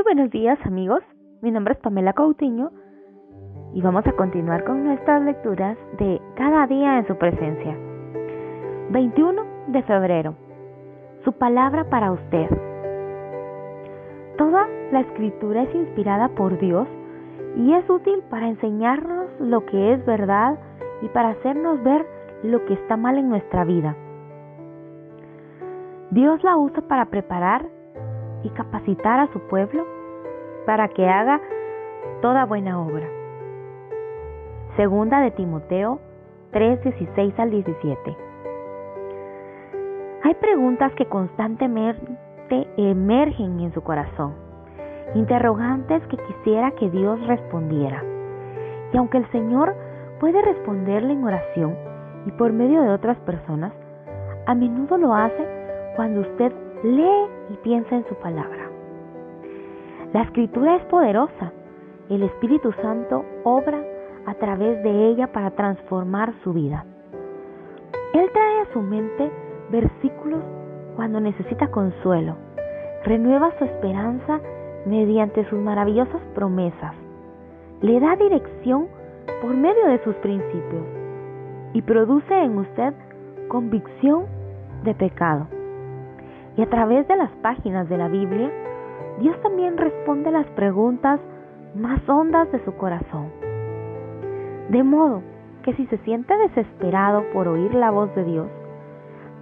Muy buenos días amigos, mi nombre es Pamela Coutinho y vamos a continuar con nuestras lecturas de Cada día en su presencia. 21 de febrero. Su palabra para usted. Toda la escritura es inspirada por Dios y es útil para enseñarnos lo que es verdad y para hacernos ver lo que está mal en nuestra vida. Dios la usa para preparar y capacitar a su pueblo para que haga toda buena obra. Segunda de Timoteo 3, 16 al 17. Hay preguntas que constantemente emergen en su corazón, interrogantes que quisiera que Dios respondiera. Y aunque el Señor puede responderle en oración y por medio de otras personas, a menudo lo hace cuando usted lee y piensa en su palabra. La escritura es poderosa. El Espíritu Santo obra a través de ella para transformar su vida. Él trae a su mente versículos cuando necesita consuelo. Renueva su esperanza mediante sus maravillosas promesas. Le da dirección por medio de sus principios y produce en usted convicción de pecado. Y a través de las páginas de la Biblia, Dios también responde las preguntas más hondas de su corazón. De modo que si se siente desesperado por oír la voz de Dios,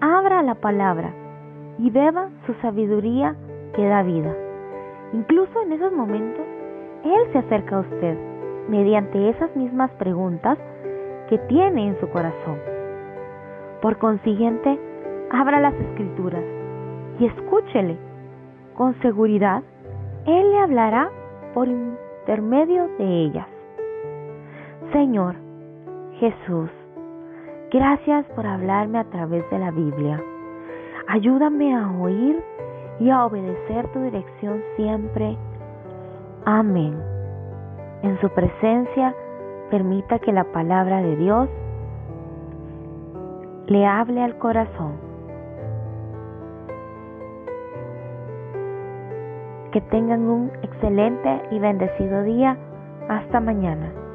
abra la palabra y beba su sabiduría que da vida. Incluso en esos momentos, Él se acerca a usted mediante esas mismas preguntas que tiene en su corazón. Por consiguiente, abra las escrituras y escúchele. Con seguridad, Él le hablará por intermedio de ellas. Señor Jesús, gracias por hablarme a través de la Biblia. Ayúdame a oír y a obedecer tu dirección siempre. Amén. En su presencia, permita que la palabra de Dios le hable al corazón. Que tengan un excelente y bendecido día. Hasta mañana.